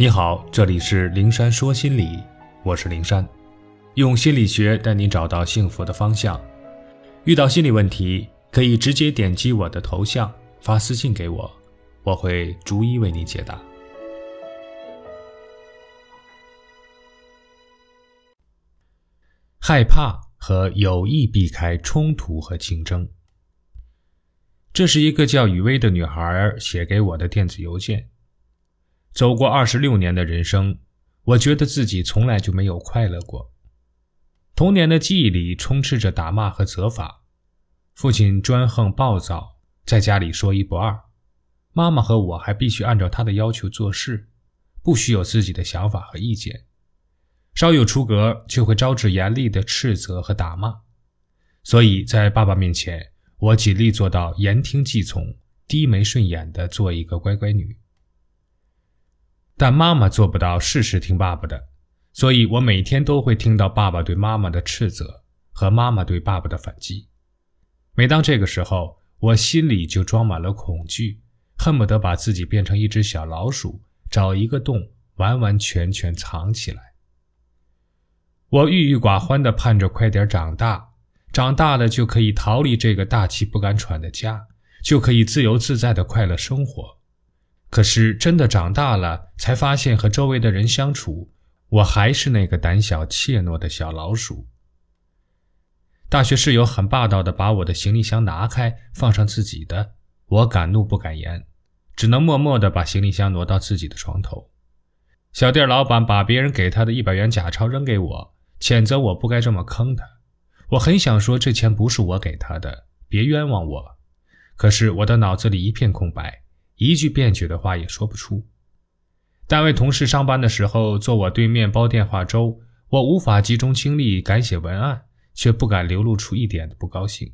你好，这里是灵山说心理，我是灵山，用心理学带你找到幸福的方向。遇到心理问题，可以直接点击我的头像发私信给我，我会逐一为你解答。害怕和有意避开冲突和竞争。这是一个叫雨薇的女孩写给我的电子邮件。走过二十六年的人生，我觉得自己从来就没有快乐过。童年的记忆里充斥着打骂和责罚，父亲专横暴躁，在家里说一不二；妈妈和我还必须按照他的要求做事，不许有自己的想法和意见。稍有出格，就会招致严厉的斥责和打骂。所以在爸爸面前，我尽力做到言听计从，低眉顺眼的做一个乖乖女。但妈妈做不到事事听爸爸的，所以我每天都会听到爸爸对妈妈的斥责和妈妈对爸爸的反击。每当这个时候，我心里就装满了恐惧，恨不得把自己变成一只小老鼠，找一个洞完完全全藏起来。我郁郁寡欢地盼着快点长大，长大了就可以逃离这个大气不敢喘的家，就可以自由自在的快乐生活。可是真的长大了，才发现和周围的人相处，我还是那个胆小怯懦的小老鼠。大学室友很霸道的把我的行李箱拿开，放上自己的，我敢怒不敢言，只能默默的把行李箱挪到自己的床头。小店老板把别人给他的一百元假钞扔给我，谴责我不该这么坑他。我很想说这钱不是我给他的，别冤枉我，可是我的脑子里一片空白。一句辩解的话也说不出。单位同事上班的时候坐我对面煲电话粥，我无法集中精力改写文案，却不敢流露出一点的不高兴。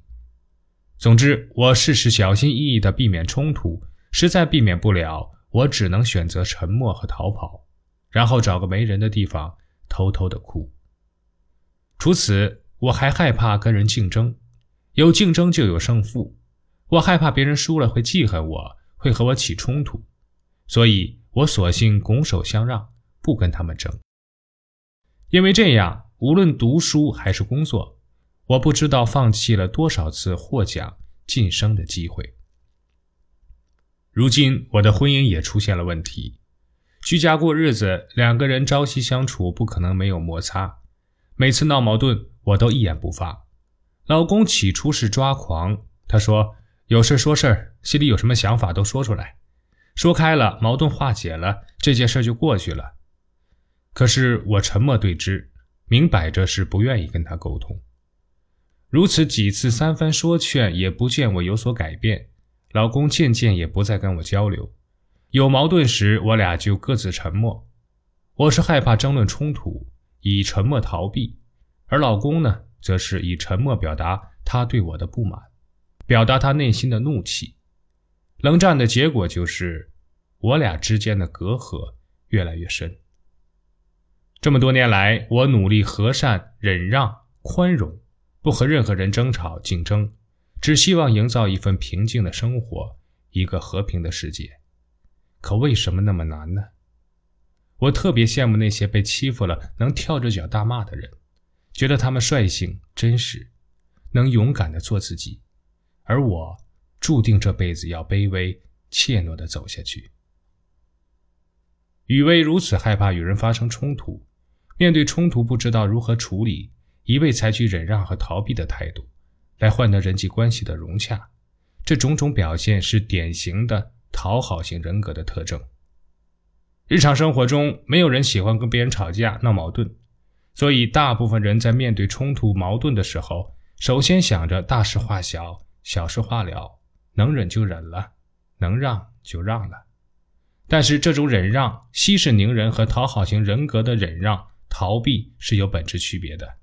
总之，我事事小心翼翼地避免冲突，实在避免不了，我只能选择沉默和逃跑，然后找个没人的地方偷偷地哭。除此，我还害怕跟人竞争，有竞争就有胜负，我害怕别人输了会记恨我。会和我起冲突，所以我索性拱手相让，不跟他们争。因为这样，无论读书还是工作，我不知道放弃了多少次获奖晋升的机会。如今，我的婚姻也出现了问题，居家过日子，两个人朝夕相处，不可能没有摩擦。每次闹矛盾，我都一言不发。老公起初是抓狂，他说。有事说事儿，心里有什么想法都说出来，说开了，矛盾化解了，这件事就过去了。可是我沉默对之，明摆着是不愿意跟他沟通。如此几次三番说劝，也不见我有所改变。老公渐渐也不再跟我交流，有矛盾时，我俩就各自沉默。我是害怕争论冲突，以沉默逃避；而老公呢，则是以沉默表达他对我的不满。表达他内心的怒气，冷战的结果就是我俩之间的隔阂越来越深。这么多年来，我努力和善、忍让、宽容，不和任何人争吵、竞争，只希望营造一份平静的生活，一个和平的世界。可为什么那么难呢？我特别羡慕那些被欺负了能跳着脚大骂的人，觉得他们率性、真实，能勇敢的做自己。而我注定这辈子要卑微怯懦地走下去。雨薇如此害怕与人发生冲突，面对冲突不知道如何处理，一味采取忍让和逃避的态度，来换得人际关系的融洽。这种种表现是典型的讨好型人格的特征。日常生活中，没有人喜欢跟别人吵架闹矛盾，所以大部分人在面对冲突矛盾的时候，首先想着大事化小。小事化了，能忍就忍了，能让就让了。但是这种忍让，息事宁人和讨好型人格的忍让、逃避是有本质区别的。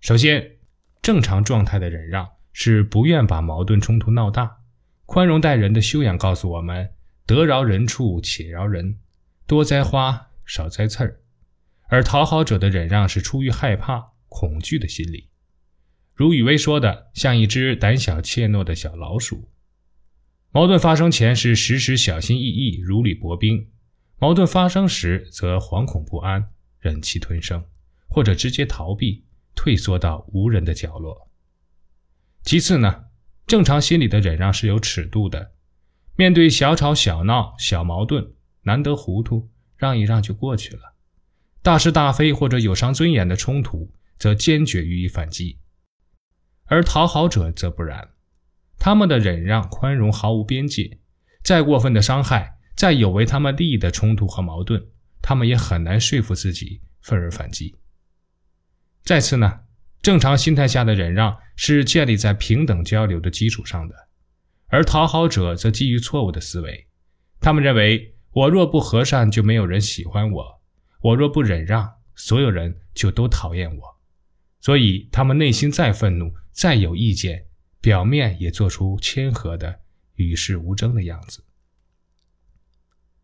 首先，正常状态的忍让是不愿把矛盾冲突闹大，宽容待人的修养告诉我们：得饶人处且饶人，多栽花少栽刺儿。而讨好者的忍让是出于害怕、恐惧的心理。如雨薇说的，像一只胆小怯懦的小老鼠。矛盾发生前是时时小心翼翼、如履薄冰；矛盾发生时则惶恐不安，忍气吞声，或者直接逃避，退缩到无人的角落。其次呢，正常心理的忍让是有尺度的，面对小吵小闹、小矛盾，难得糊涂，让一让就过去了；大是大非或者有伤尊严的冲突，则坚决予以反击。而讨好者则不然，他们的忍让、宽容毫无边界，再过分的伤害，再有违他们利益的冲突和矛盾，他们也很难说服自己愤而反击。再次呢？正常心态下的忍让是建立在平等交流的基础上的，而讨好者则基于错误的思维。他们认为，我若不和善，就没有人喜欢我；我若不忍让，所有人就都讨厌我。所以，他们内心再愤怒、再有意见，表面也做出谦和的与世无争的样子。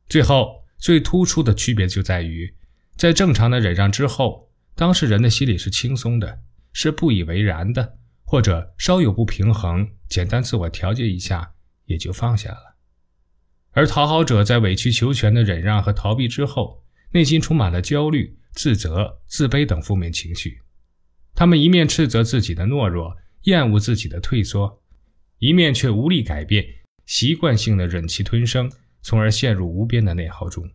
最后，最突出的区别就在于，在正常的忍让之后，当事人的心里是轻松的。是不以为然的，或者稍有不平衡，简单自我调节一下也就放下了。而讨好者在委曲求全的忍让和逃避之后，内心充满了焦虑、自责、自卑等负面情绪。他们一面斥责自己的懦弱，厌恶自己的退缩，一面却无力改变，习惯性的忍气吞声，从而陷入无边的内耗中。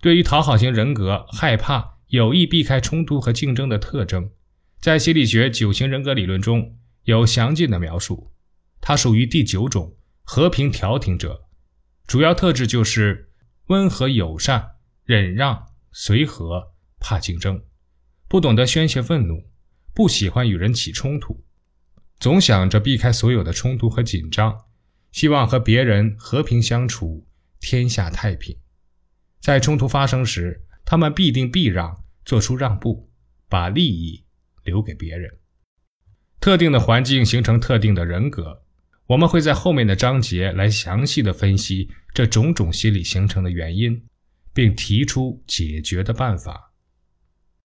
对于讨好型人格害怕、有意避开冲突和竞争的特征。在心理学九型人格理论中有详尽的描述，它属于第九种和平调停者，主要特质就是温和友善、忍让、随和、怕竞争，不懂得宣泄愤怒，不喜欢与人起冲突，总想着避开所有的冲突和紧张，希望和别人和平相处，天下太平。在冲突发生时，他们必定避让，做出让步，把利益。留给别人，特定的环境形成特定的人格。我们会在后面的章节来详细的分析这种种心理形成的原因，并提出解决的办法。